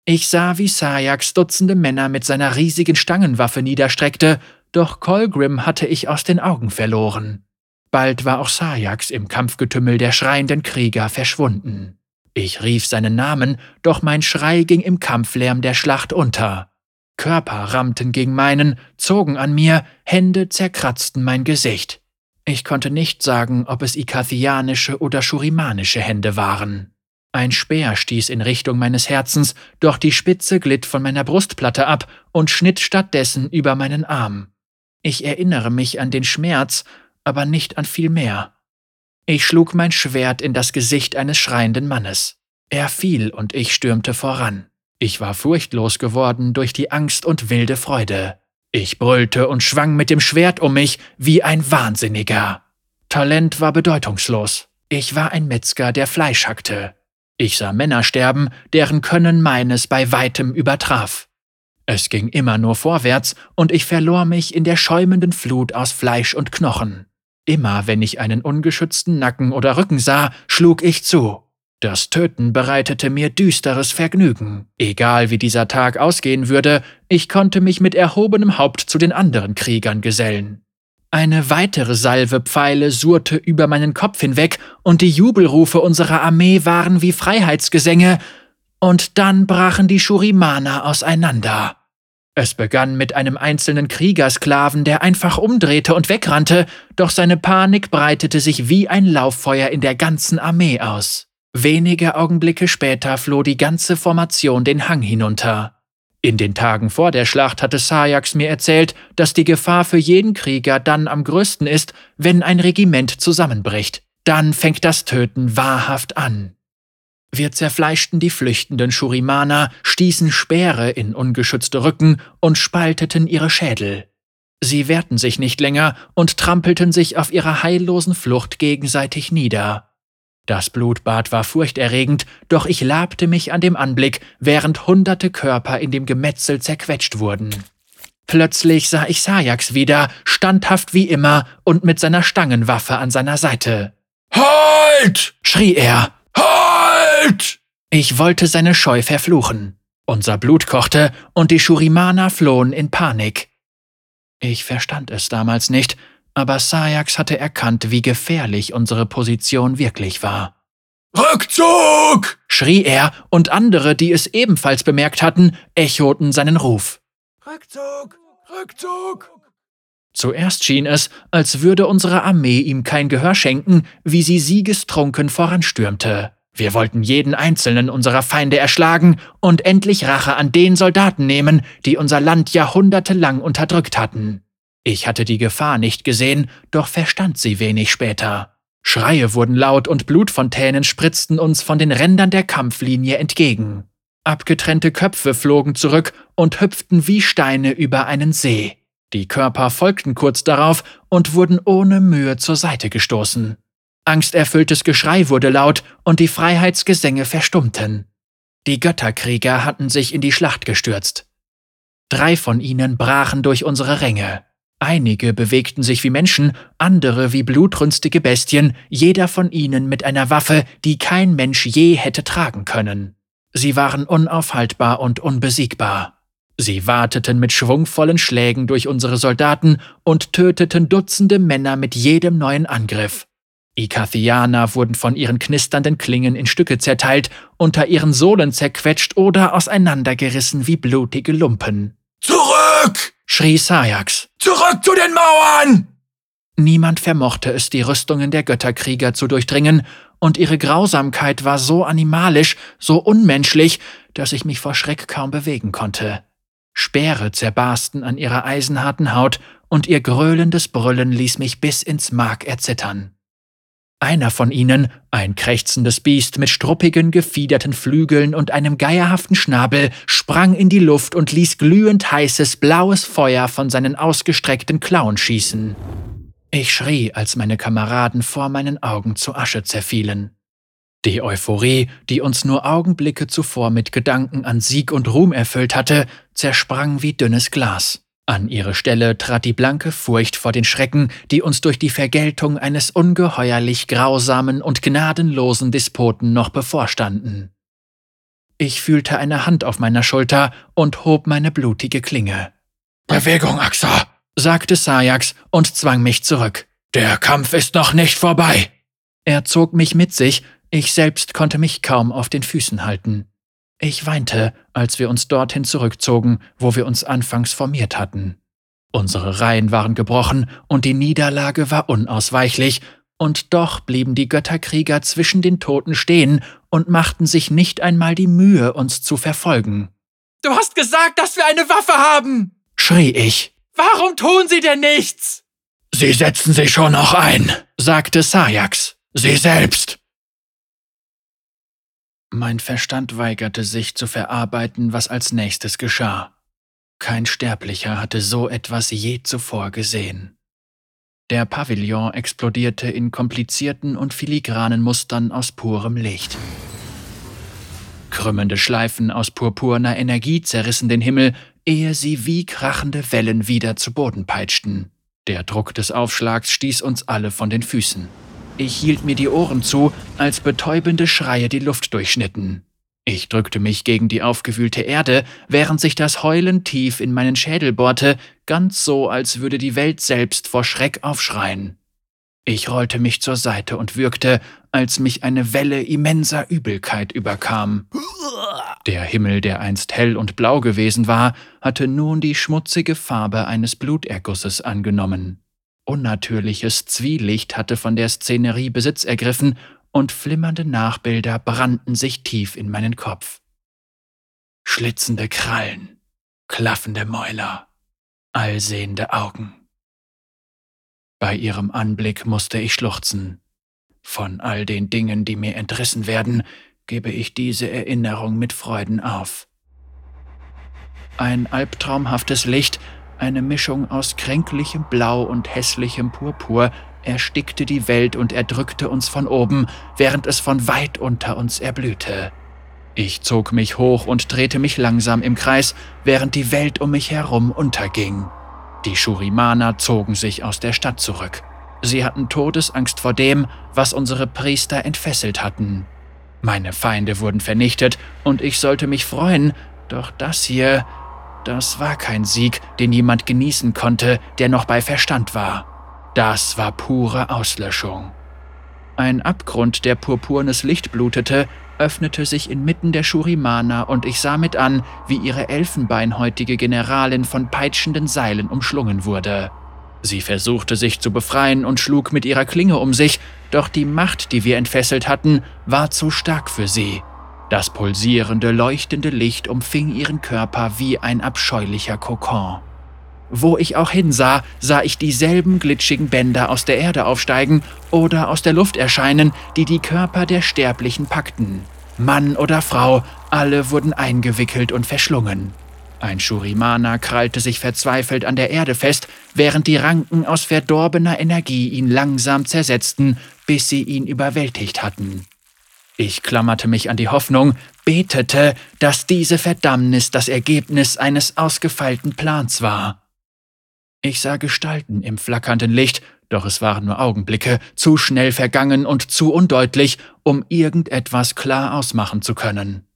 Ich sah, wie Sayax Dutzende Männer mit seiner riesigen Stangenwaffe niederstreckte doch Colgrim hatte ich aus den Augen verloren. Bald war auch Sajax im Kampfgetümmel der schreienden Krieger verschwunden. Ich rief seinen Namen, doch mein Schrei ging im Kampflärm der Schlacht unter. Körper rammten gegen meinen, zogen an mir, Hände zerkratzten mein Gesicht. Ich konnte nicht sagen, ob es ikathianische oder schurimanische Hände waren. Ein Speer stieß in Richtung meines Herzens, doch die Spitze glitt von meiner Brustplatte ab und schnitt stattdessen über meinen Arm. Ich erinnere mich an den Schmerz, aber nicht an viel mehr. Ich schlug mein Schwert in das Gesicht eines schreienden Mannes. Er fiel und ich stürmte voran. Ich war furchtlos geworden durch die Angst und wilde Freude. Ich brüllte und schwang mit dem Schwert um mich wie ein Wahnsinniger. Talent war bedeutungslos. Ich war ein Metzger, der Fleisch hackte. Ich sah Männer sterben, deren Können meines bei weitem übertraf. Es ging immer nur vorwärts, und ich verlor mich in der schäumenden Flut aus Fleisch und Knochen. Immer wenn ich einen ungeschützten Nacken oder Rücken sah, schlug ich zu. Das Töten bereitete mir düsteres Vergnügen. Egal wie dieser Tag ausgehen würde, ich konnte mich mit erhobenem Haupt zu den anderen Kriegern gesellen. Eine weitere Salve Pfeile surrte über meinen Kopf hinweg, und die Jubelrufe unserer Armee waren wie Freiheitsgesänge, und dann brachen die Schurimana auseinander. Es begann mit einem einzelnen Kriegersklaven, der einfach umdrehte und wegrannte, doch seine Panik breitete sich wie ein Lauffeuer in der ganzen Armee aus. Wenige Augenblicke später floh die ganze Formation den Hang hinunter. In den Tagen vor der Schlacht hatte Sajax mir erzählt, dass die Gefahr für jeden Krieger dann am größten ist, wenn ein Regiment zusammenbricht. Dann fängt das Töten wahrhaft an. Wir zerfleischten die flüchtenden Schurimana, stießen Speere in ungeschützte Rücken und spalteten ihre Schädel. Sie wehrten sich nicht länger und trampelten sich auf ihrer heillosen Flucht gegenseitig nieder. Das Blutbad war furchterregend, doch ich labte mich an dem Anblick, während hunderte Körper in dem Gemetzel zerquetscht wurden. Plötzlich sah ich Sajax wieder, standhaft wie immer und mit seiner Stangenwaffe an seiner Seite. Halt! schrie er. Halt! Ich wollte seine Scheu verfluchen. Unser Blut kochte und die Shurimana flohen in Panik. Ich verstand es damals nicht, aber Sajax hatte erkannt, wie gefährlich unsere Position wirklich war. Rückzug! schrie er, und andere, die es ebenfalls bemerkt hatten, echoten seinen Ruf. Rückzug! Rückzug! Zuerst schien es, als würde unsere Armee ihm kein Gehör schenken, wie sie siegestrunken voranstürmte. Wir wollten jeden einzelnen unserer Feinde erschlagen und endlich Rache an den Soldaten nehmen, die unser Land jahrhundertelang unterdrückt hatten. Ich hatte die Gefahr nicht gesehen, doch verstand sie wenig später. Schreie wurden laut und Blutfontänen spritzten uns von den Rändern der Kampflinie entgegen. Abgetrennte Köpfe flogen zurück und hüpften wie Steine über einen See. Die Körper folgten kurz darauf und wurden ohne Mühe zur Seite gestoßen. Angsterfülltes Geschrei wurde laut und die Freiheitsgesänge verstummten. Die Götterkrieger hatten sich in die Schlacht gestürzt. Drei von ihnen brachen durch unsere Ränge. Einige bewegten sich wie Menschen, andere wie blutrünstige Bestien, jeder von ihnen mit einer Waffe, die kein Mensch je hätte tragen können. Sie waren unaufhaltbar und unbesiegbar. Sie warteten mit schwungvollen Schlägen durch unsere Soldaten und töteten Dutzende Männer mit jedem neuen Angriff. Ikathianer wurden von ihren knisternden Klingen in Stücke zerteilt, unter ihren Sohlen zerquetscht oder auseinandergerissen wie blutige Lumpen. Zurück! schrie Sajax. Zurück zu den Mauern! Niemand vermochte es, die Rüstungen der Götterkrieger zu durchdringen, und ihre Grausamkeit war so animalisch, so unmenschlich, dass ich mich vor Schreck kaum bewegen konnte. Speere zerbarsten an ihrer eisenharten Haut, und ihr gröhlendes Brüllen ließ mich bis ins Mark erzittern. Einer von ihnen, ein krächzendes Biest mit struppigen, gefiederten Flügeln und einem geierhaften Schnabel, sprang in die Luft und ließ glühend heißes blaues Feuer von seinen ausgestreckten Klauen schießen. Ich schrie, als meine Kameraden vor meinen Augen zu Asche zerfielen. Die Euphorie, die uns nur Augenblicke zuvor mit Gedanken an Sieg und Ruhm erfüllt hatte, zersprang wie dünnes Glas. An ihre Stelle trat die blanke Furcht vor den Schrecken, die uns durch die Vergeltung eines ungeheuerlich grausamen und gnadenlosen Despoten noch bevorstanden. Ich fühlte eine Hand auf meiner Schulter und hob meine blutige Klinge. Bewegung, Axa, sagte Sajax und zwang mich zurück. Der Kampf ist noch nicht vorbei. Er zog mich mit sich, ich selbst konnte mich kaum auf den Füßen halten. Ich weinte, als wir uns dorthin zurückzogen, wo wir uns anfangs formiert hatten. Unsere Reihen waren gebrochen und die Niederlage war unausweichlich, und doch blieben die Götterkrieger zwischen den Toten stehen und machten sich nicht einmal die Mühe, uns zu verfolgen. Du hast gesagt, dass wir eine Waffe haben! schrie ich. Warum tun sie denn nichts? Sie setzen sich schon noch ein, sagte Sajax. Sie selbst. Mein Verstand weigerte sich zu verarbeiten, was als nächstes geschah. Kein Sterblicher hatte so etwas je zuvor gesehen. Der Pavillon explodierte in komplizierten und filigranen Mustern aus purem Licht. Krümmende Schleifen aus purpurner Energie zerrissen den Himmel, ehe sie wie krachende Wellen wieder zu Boden peitschten. Der Druck des Aufschlags stieß uns alle von den Füßen. Ich hielt mir die Ohren zu, als betäubende Schreie die Luft durchschnitten. Ich drückte mich gegen die aufgewühlte Erde, während sich das Heulen tief in meinen Schädel bohrte, ganz so, als würde die Welt selbst vor Schreck aufschreien. Ich rollte mich zur Seite und würgte, als mich eine Welle immenser Übelkeit überkam. Der Himmel, der einst hell und blau gewesen war, hatte nun die schmutzige Farbe eines Blutergusses angenommen. Unnatürliches Zwielicht hatte von der Szenerie Besitz ergriffen, und flimmernde Nachbilder brannten sich tief in meinen Kopf. Schlitzende Krallen, klaffende Mäuler, allsehende Augen. Bei ihrem Anblick musste ich schluchzen. Von all den Dingen, die mir entrissen werden, gebe ich diese Erinnerung mit Freuden auf. Ein albtraumhaftes Licht eine Mischung aus kränklichem Blau und hässlichem Purpur erstickte die Welt und erdrückte uns von oben, während es von weit unter uns erblühte. Ich zog mich hoch und drehte mich langsam im Kreis, während die Welt um mich herum unterging. Die Shurimaner zogen sich aus der Stadt zurück. Sie hatten Todesangst vor dem, was unsere Priester entfesselt hatten. Meine Feinde wurden vernichtet und ich sollte mich freuen, doch das hier, das war kein Sieg, den jemand genießen konnte, der noch bei Verstand war. Das war pure Auslöschung. Ein Abgrund, der purpurnes Licht blutete, öffnete sich inmitten der Schurimana und ich sah mit an, wie ihre elfenbeinhäutige Generalin von peitschenden Seilen umschlungen wurde. Sie versuchte sich zu befreien und schlug mit ihrer Klinge um sich, doch die Macht, die wir entfesselt hatten, war zu stark für sie. Das pulsierende, leuchtende Licht umfing ihren Körper wie ein abscheulicher Kokon. Wo ich auch hinsah, sah ich dieselben glitschigen Bänder aus der Erde aufsteigen oder aus der Luft erscheinen, die die Körper der Sterblichen packten. Mann oder Frau, alle wurden eingewickelt und verschlungen. Ein Shurimana krallte sich verzweifelt an der Erde fest, während die Ranken aus verdorbener Energie ihn langsam zersetzten, bis sie ihn überwältigt hatten. Ich klammerte mich an die Hoffnung, betete, dass diese Verdammnis das Ergebnis eines ausgefeilten Plans war. Ich sah Gestalten im flackernden Licht, doch es waren nur Augenblicke, zu schnell vergangen und zu undeutlich, um irgendetwas klar ausmachen zu können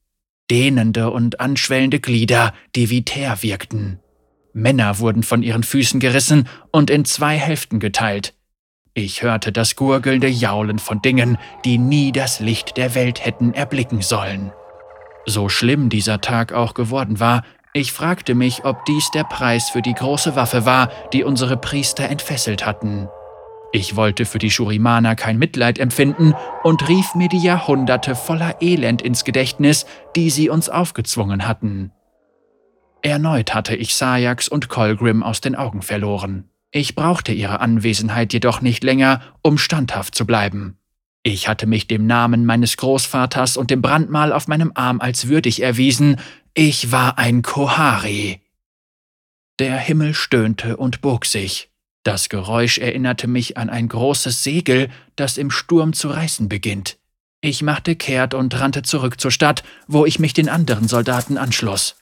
dehnende und anschwellende Glieder, die wie Teer wirkten. Männer wurden von ihren Füßen gerissen und in zwei Hälften geteilt. Ich hörte das gurgelnde Jaulen von Dingen, die nie das Licht der Welt hätten erblicken sollen. So schlimm dieser Tag auch geworden war, ich fragte mich, ob dies der Preis für die große Waffe war, die unsere Priester entfesselt hatten. Ich wollte für die Schurimana kein Mitleid empfinden und rief mir die Jahrhunderte voller Elend ins Gedächtnis, die sie uns aufgezwungen hatten. Erneut hatte ich Sajax und Colgrim aus den Augen verloren. Ich brauchte ihre Anwesenheit jedoch nicht länger, um standhaft zu bleiben. Ich hatte mich dem Namen meines Großvaters und dem Brandmal auf meinem Arm als würdig erwiesen, ich war ein Kohari. Der Himmel stöhnte und bog sich. Das Geräusch erinnerte mich an ein großes Segel, das im Sturm zu reißen beginnt. Ich machte kehrt und rannte zurück zur Stadt, wo ich mich den anderen Soldaten anschloss.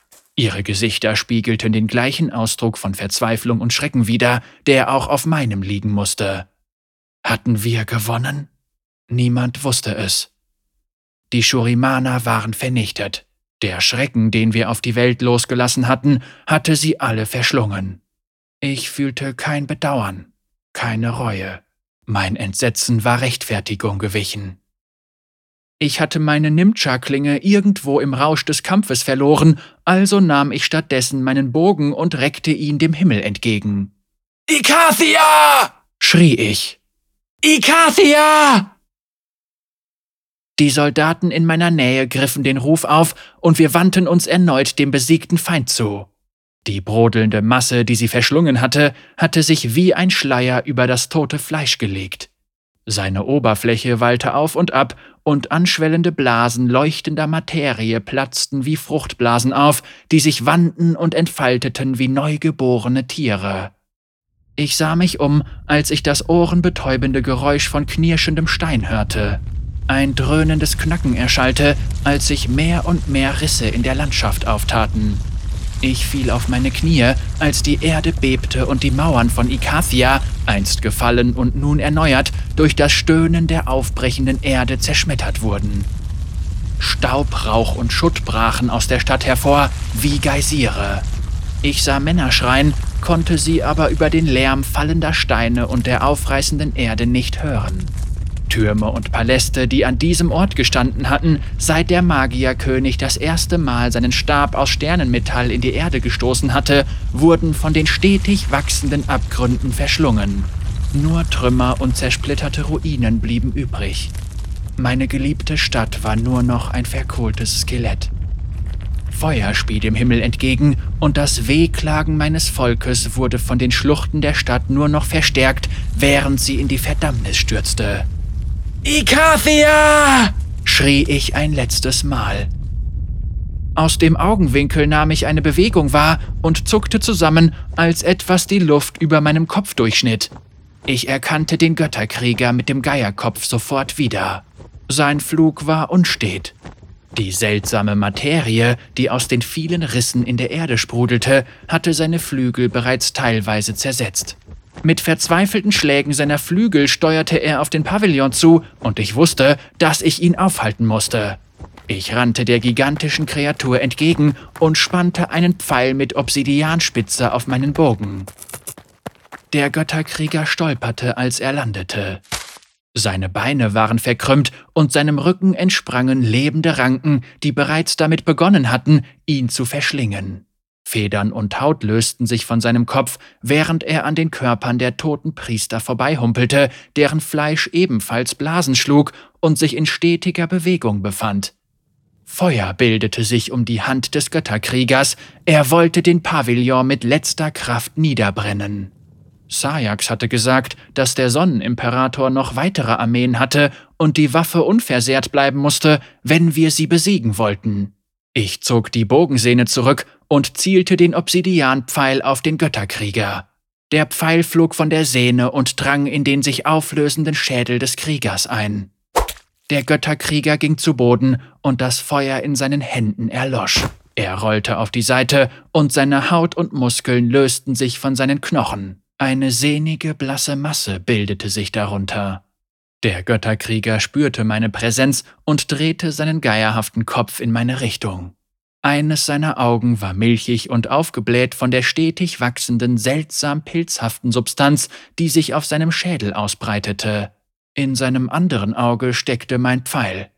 Ihre Gesichter spiegelten den gleichen Ausdruck von Verzweiflung und Schrecken wider, der auch auf meinem liegen musste. Hatten wir gewonnen? Niemand wusste es. Die Schurimana waren vernichtet. Der Schrecken, den wir auf die Welt losgelassen hatten, hatte sie alle verschlungen. Ich fühlte kein Bedauern, keine Reue. Mein Entsetzen war Rechtfertigung gewichen. Ich hatte meine Nimcha-Klinge irgendwo im Rausch des Kampfes verloren, also nahm ich stattdessen meinen Bogen und reckte ihn dem Himmel entgegen. Ikathia! schrie ich. Ikathia! Die Soldaten in meiner Nähe griffen den Ruf auf, und wir wandten uns erneut dem besiegten Feind zu. Die brodelnde Masse, die sie verschlungen hatte, hatte sich wie ein Schleier über das tote Fleisch gelegt. Seine Oberfläche wallte auf und ab, und anschwellende Blasen leuchtender Materie platzten wie Fruchtblasen auf, die sich wandten und entfalteten wie neugeborene Tiere. Ich sah mich um, als ich das ohrenbetäubende Geräusch von knirschendem Stein hörte. Ein dröhnendes Knacken erschallte, als sich mehr und mehr Risse in der Landschaft auftaten. Ich fiel auf meine Knie, als die Erde bebte und die Mauern von Ikathia, einst gefallen und nun erneuert, durch das Stöhnen der aufbrechenden Erde zerschmettert wurden. Staub, Rauch und Schutt brachen aus der Stadt hervor, wie Geysire. Ich sah Männer schreien, konnte sie aber über den Lärm fallender Steine und der aufreißenden Erde nicht hören. Türme und Paläste, die an diesem Ort gestanden hatten, seit der Magierkönig das erste Mal seinen Stab aus Sternenmetall in die Erde gestoßen hatte, wurden von den stetig wachsenden Abgründen verschlungen. Nur Trümmer und zersplitterte Ruinen blieben übrig. Meine geliebte Stadt war nur noch ein verkohltes Skelett. Feuer spie dem Himmel entgegen, und das Wehklagen meines Volkes wurde von den Schluchten der Stadt nur noch verstärkt, während sie in die Verdammnis stürzte. Ikathia! schrie ich ein letztes Mal. Aus dem Augenwinkel nahm ich eine Bewegung wahr und zuckte zusammen, als etwas die Luft über meinem Kopf durchschnitt. Ich erkannte den Götterkrieger mit dem Geierkopf sofort wieder. Sein Flug war unstet. Die seltsame Materie, die aus den vielen Rissen in der Erde sprudelte, hatte seine Flügel bereits teilweise zersetzt. Mit verzweifelten Schlägen seiner Flügel steuerte er auf den Pavillon zu, und ich wusste, dass ich ihn aufhalten musste. Ich rannte der gigantischen Kreatur entgegen und spannte einen Pfeil mit Obsidianspitze auf meinen Bogen. Der Götterkrieger stolperte, als er landete. Seine Beine waren verkrümmt und seinem Rücken entsprangen lebende Ranken, die bereits damit begonnen hatten, ihn zu verschlingen. Federn und Haut lösten sich von seinem Kopf, während er an den Körpern der toten Priester vorbeihumpelte, deren Fleisch ebenfalls Blasen schlug und sich in stetiger Bewegung befand. Feuer bildete sich um die Hand des Götterkriegers, er wollte den Pavillon mit letzter Kraft niederbrennen. Sajax hatte gesagt, dass der Sonnenimperator noch weitere Armeen hatte und die Waffe unversehrt bleiben musste, wenn wir sie besiegen wollten. Ich zog die Bogensehne zurück und zielte den Obsidianpfeil auf den Götterkrieger. Der Pfeil flog von der Sehne und drang in den sich auflösenden Schädel des Kriegers ein. Der Götterkrieger ging zu Boden und das Feuer in seinen Händen erlosch. Er rollte auf die Seite und seine Haut und Muskeln lösten sich von seinen Knochen. Eine sehnige, blasse Masse bildete sich darunter. Der Götterkrieger spürte meine Präsenz und drehte seinen geierhaften Kopf in meine Richtung. Eines seiner Augen war milchig und aufgebläht von der stetig wachsenden, seltsam pilzhaften Substanz, die sich auf seinem Schädel ausbreitete. In seinem anderen Auge steckte mein Pfeil.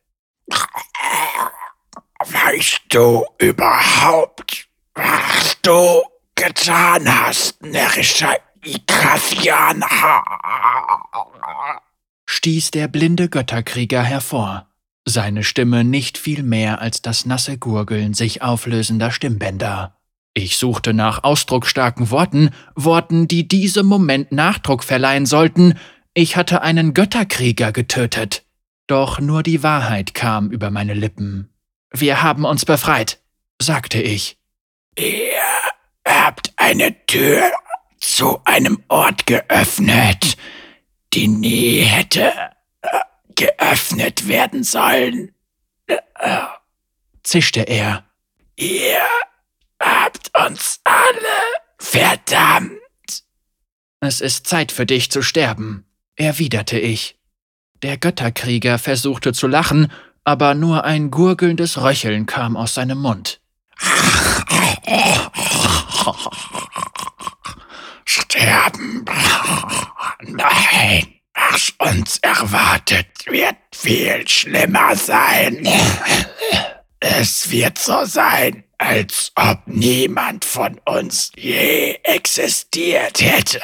Weißt du überhaupt, was du getan hast, närrischer Igrafian stieß der blinde Götterkrieger hervor, seine Stimme nicht viel mehr als das nasse Gurgeln sich auflösender Stimmbänder. Ich suchte nach ausdrucksstarken Worten, Worten, die diesem Moment Nachdruck verleihen sollten. Ich hatte einen Götterkrieger getötet. Doch nur die Wahrheit kam über meine Lippen. Wir haben uns befreit, sagte ich. Ihr habt eine Tür zu einem Ort geöffnet, die nie hätte geöffnet werden sollen. Äh, zischte er. Ihr habt uns alle verdammt. Es ist Zeit für dich zu sterben, erwiderte ich. Der Götterkrieger versuchte zu lachen, aber nur ein gurgelndes Röcheln kam aus seinem Mund. sterben. Nein, was uns erwartet, wird viel schlimmer sein. Es wird so sein, als ob niemand von uns je existiert hätte.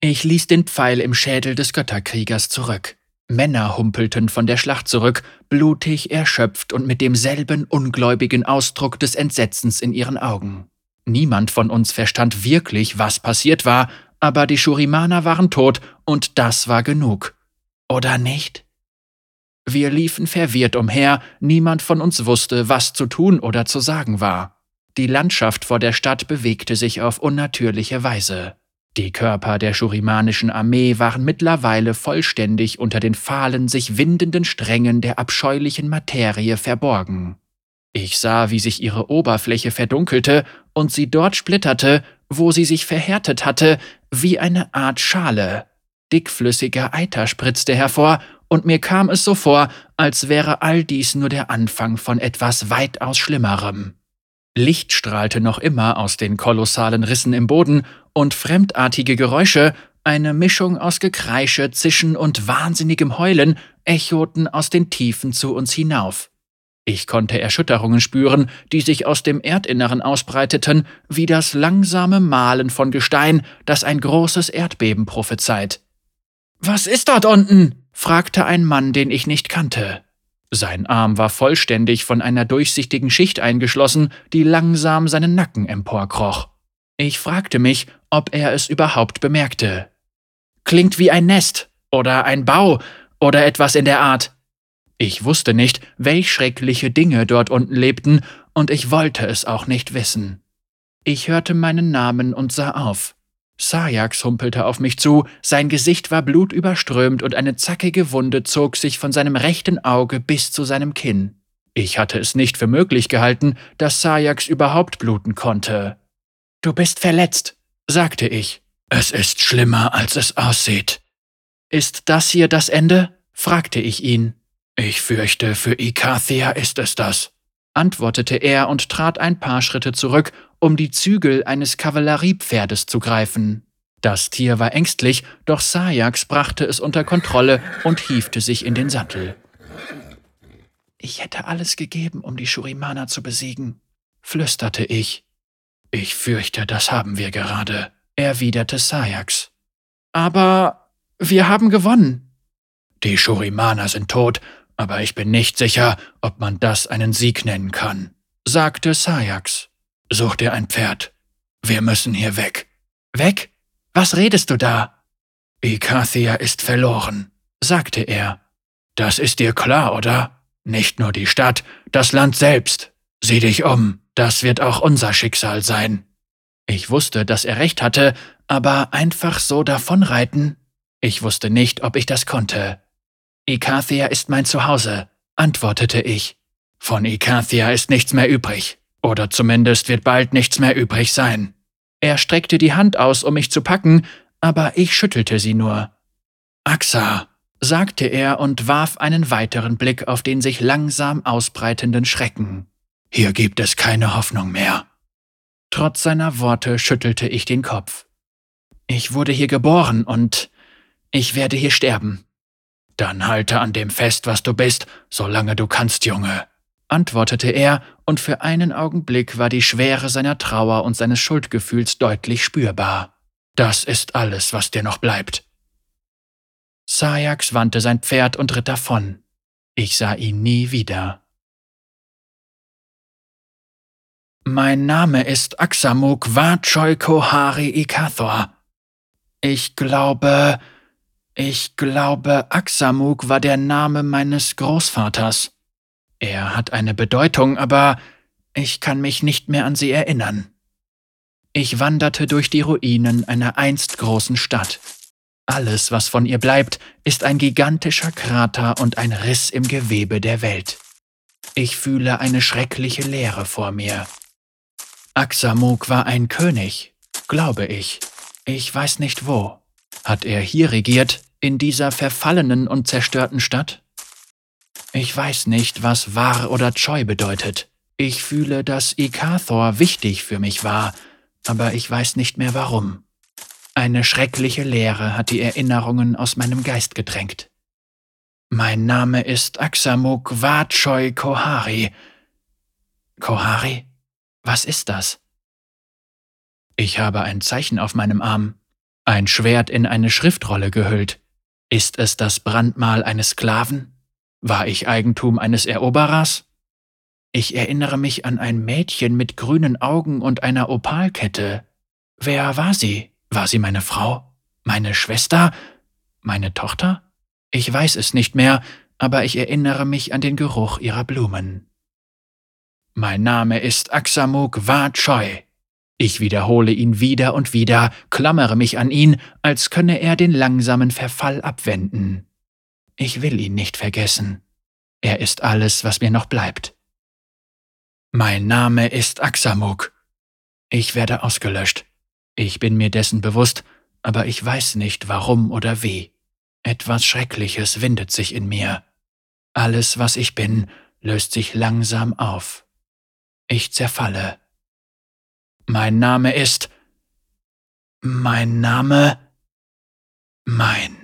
Ich ließ den Pfeil im Schädel des Götterkriegers zurück. Männer humpelten von der Schlacht zurück, blutig, erschöpft und mit demselben ungläubigen Ausdruck des Entsetzens in ihren Augen. Niemand von uns verstand wirklich, was passiert war, aber die Shurimaner waren tot und das war genug. Oder nicht? Wir liefen verwirrt umher, niemand von uns wusste, was zu tun oder zu sagen war. Die Landschaft vor der Stadt bewegte sich auf unnatürliche Weise. Die Körper der schurimanischen Armee waren mittlerweile vollständig unter den fahlen, sich windenden Strängen der abscheulichen Materie verborgen. Ich sah, wie sich ihre Oberfläche verdunkelte und sie dort splitterte, wo sie sich verhärtet hatte, wie eine Art Schale. Dickflüssiger Eiter spritzte hervor, und mir kam es so vor, als wäre all dies nur der Anfang von etwas weitaus Schlimmerem. Licht strahlte noch immer aus den kolossalen Rissen im Boden, und fremdartige Geräusche, eine Mischung aus Gekreische, Zischen und wahnsinnigem Heulen, echoten aus den Tiefen zu uns hinauf. Ich konnte Erschütterungen spüren, die sich aus dem Erdinneren ausbreiteten, wie das langsame Mahlen von Gestein, das ein großes Erdbeben prophezeit. Was ist dort unten? fragte ein Mann, den ich nicht kannte. Sein Arm war vollständig von einer durchsichtigen Schicht eingeschlossen, die langsam seinen Nacken emporkroch. Ich fragte mich, ob er es überhaupt bemerkte. Klingt wie ein Nest oder ein Bau oder etwas in der Art. Ich wusste nicht, welch schreckliche Dinge dort unten lebten, und ich wollte es auch nicht wissen. Ich hörte meinen Namen und sah auf. Sajax humpelte auf mich zu, sein Gesicht war blutüberströmt und eine zackige Wunde zog sich von seinem rechten Auge bis zu seinem Kinn. Ich hatte es nicht für möglich gehalten, dass Sajax überhaupt bluten konnte. Du bist verletzt, sagte ich. Es ist schlimmer, als es aussieht. Ist das hier das Ende? fragte ich ihn. Ich fürchte, für Ikathia ist es das, antwortete er und trat ein paar Schritte zurück, um die Zügel eines Kavalleriepferdes zu greifen. Das Tier war ängstlich, doch Sajax brachte es unter Kontrolle und hiefte sich in den Sattel. Ich hätte alles gegeben, um die Shurimana zu besiegen, flüsterte ich. Ich fürchte, das haben wir gerade, erwiderte Sajax. Aber wir haben gewonnen. Die Shurimana sind tot, aber ich bin nicht sicher, ob man das einen Sieg nennen kann, sagte Sajax. Such dir ein Pferd. Wir müssen hier weg. Weg? Was redest du da? Ikathia ist verloren, sagte er. Das ist dir klar, oder? Nicht nur die Stadt, das Land selbst. Sieh dich um, das wird auch unser Schicksal sein. Ich wusste, dass er recht hatte, aber einfach so davonreiten? Ich wusste nicht, ob ich das konnte. Ikathia ist mein Zuhause, antwortete ich. Von Ikathia ist nichts mehr übrig. Oder zumindest wird bald nichts mehr übrig sein. Er streckte die Hand aus, um mich zu packen, aber ich schüttelte sie nur. Axa, sagte er und warf einen weiteren Blick auf den sich langsam ausbreitenden Schrecken. Hier gibt es keine Hoffnung mehr. Trotz seiner Worte schüttelte ich den Kopf. Ich wurde hier geboren und ich werde hier sterben. Dann halte an dem fest, was du bist, solange du kannst, Junge antwortete er, und für einen Augenblick war die Schwere seiner Trauer und seines Schuldgefühls deutlich spürbar. Das ist alles, was dir noch bleibt. Sajax wandte sein Pferd und ritt davon. Ich sah ihn nie wieder. Mein Name ist Axamuk Vachoy Kohari Ikathor. Ich glaube, ich glaube, Axamuk war der Name meines Großvaters. Er hat eine Bedeutung, aber ich kann mich nicht mehr an sie erinnern. Ich wanderte durch die Ruinen einer einst großen Stadt. Alles, was von ihr bleibt, ist ein gigantischer Krater und ein Riss im Gewebe der Welt. Ich fühle eine schreckliche Leere vor mir. Aksamuk war ein König, glaube ich. Ich weiß nicht wo. Hat er hier regiert, in dieser verfallenen und zerstörten Stadt? Ich weiß nicht, was wahr oder Choi bedeutet. Ich fühle, dass Ikathor wichtig für mich war, aber ich weiß nicht mehr warum. Eine schreckliche Leere hat die Erinnerungen aus meinem Geist gedrängt. Mein Name ist Aksamuk Wachoi Kohari. Kohari? Was ist das? Ich habe ein Zeichen auf meinem Arm, ein Schwert in eine Schriftrolle gehüllt. Ist es das Brandmal eines Sklaven? War ich Eigentum eines Eroberers? Ich erinnere mich an ein Mädchen mit grünen Augen und einer Opalkette. Wer war sie? War sie meine Frau? Meine Schwester? Meine Tochter? Ich weiß es nicht mehr, aber ich erinnere mich an den Geruch ihrer Blumen. Mein Name ist Aksamuk Choi. Ich wiederhole ihn wieder und wieder, klammere mich an ihn, als könne er den langsamen Verfall abwenden. Ich will ihn nicht vergessen. Er ist alles, was mir noch bleibt. Mein Name ist Aksamuk. Ich werde ausgelöscht. Ich bin mir dessen bewusst, aber ich weiß nicht warum oder wie. Etwas Schreckliches windet sich in mir. Alles, was ich bin, löst sich langsam auf. Ich zerfalle. Mein Name ist... Mein Name... Mein